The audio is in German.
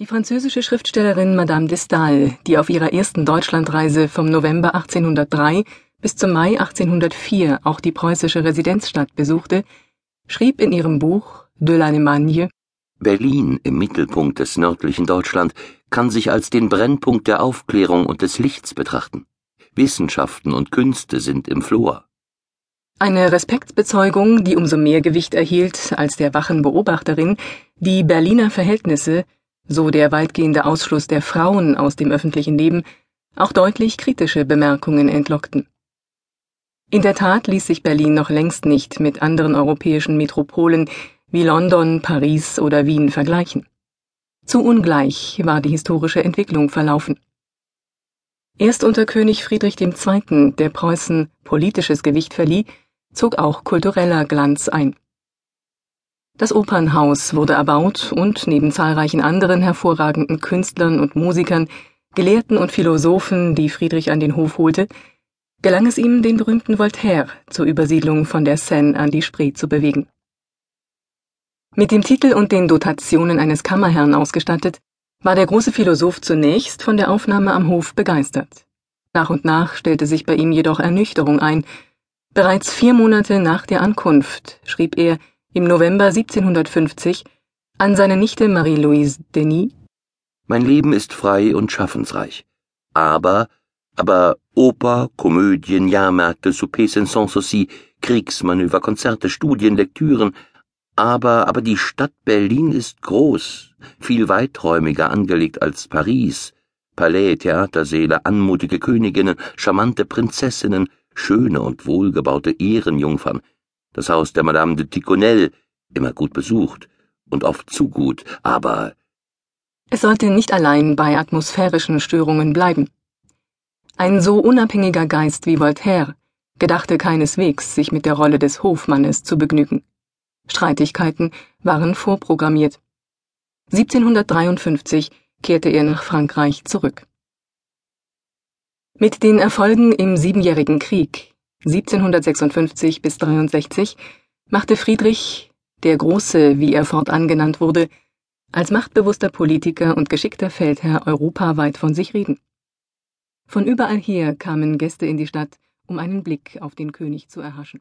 Die französische Schriftstellerin Madame de Stael, die auf ihrer ersten Deutschlandreise vom November 1803 bis zum Mai 1804 auch die preußische Residenzstadt besuchte, schrieb in ihrem Buch De l'Allemagne Berlin im Mittelpunkt des nördlichen Deutschland kann sich als den Brennpunkt der Aufklärung und des Lichts betrachten. Wissenschaften und Künste sind im Flor. Eine Respektsbezeugung, die umso mehr Gewicht erhielt, als der wachen Beobachterin die Berliner Verhältnisse so der weitgehende Ausschluss der Frauen aus dem öffentlichen Leben, auch deutlich kritische Bemerkungen entlockten. In der Tat ließ sich Berlin noch längst nicht mit anderen europäischen Metropolen wie London, Paris oder Wien vergleichen. Zu ungleich war die historische Entwicklung verlaufen. Erst unter König Friedrich II., der Preußen politisches Gewicht verlieh, zog auch kultureller Glanz ein. Das Opernhaus wurde erbaut und neben zahlreichen anderen hervorragenden Künstlern und Musikern, Gelehrten und Philosophen, die Friedrich an den Hof holte, gelang es ihm, den berühmten Voltaire zur Übersiedlung von der Seine an die Spree zu bewegen. Mit dem Titel und den Dotationen eines Kammerherrn ausgestattet, war der große Philosoph zunächst von der Aufnahme am Hof begeistert. Nach und nach stellte sich bei ihm jedoch Ernüchterung ein. Bereits vier Monate nach der Ankunft schrieb er im November 1750 an seine Nichte Marie-Louise Denis Mein Leben ist frei und schaffensreich. Aber, aber Oper, Komödien, Jahrmärkte, Soupers sans Sanssouci, Kriegsmanöver, Konzerte, Studien, Lektüren, aber, aber die Stadt Berlin ist groß, viel weiträumiger angelegt als Paris. Palais, Theatersäle, anmutige Königinnen, charmante Prinzessinnen, schöne und wohlgebaute Ehrenjungfern, das Haus der Madame de Ticonel, immer gut besucht und oft zu gut, aber es sollte nicht allein bei atmosphärischen Störungen bleiben. Ein so unabhängiger Geist wie Voltaire gedachte keineswegs, sich mit der Rolle des Hofmannes zu begnügen. Streitigkeiten waren vorprogrammiert. 1753 kehrte er nach Frankreich zurück. Mit den Erfolgen im Siebenjährigen Krieg 1756 bis 63 machte Friedrich, der Große, wie er fortan genannt wurde, als machtbewusster Politiker und geschickter Feldherr europaweit von sich reden. Von überall her kamen Gäste in die Stadt, um einen Blick auf den König zu erhaschen.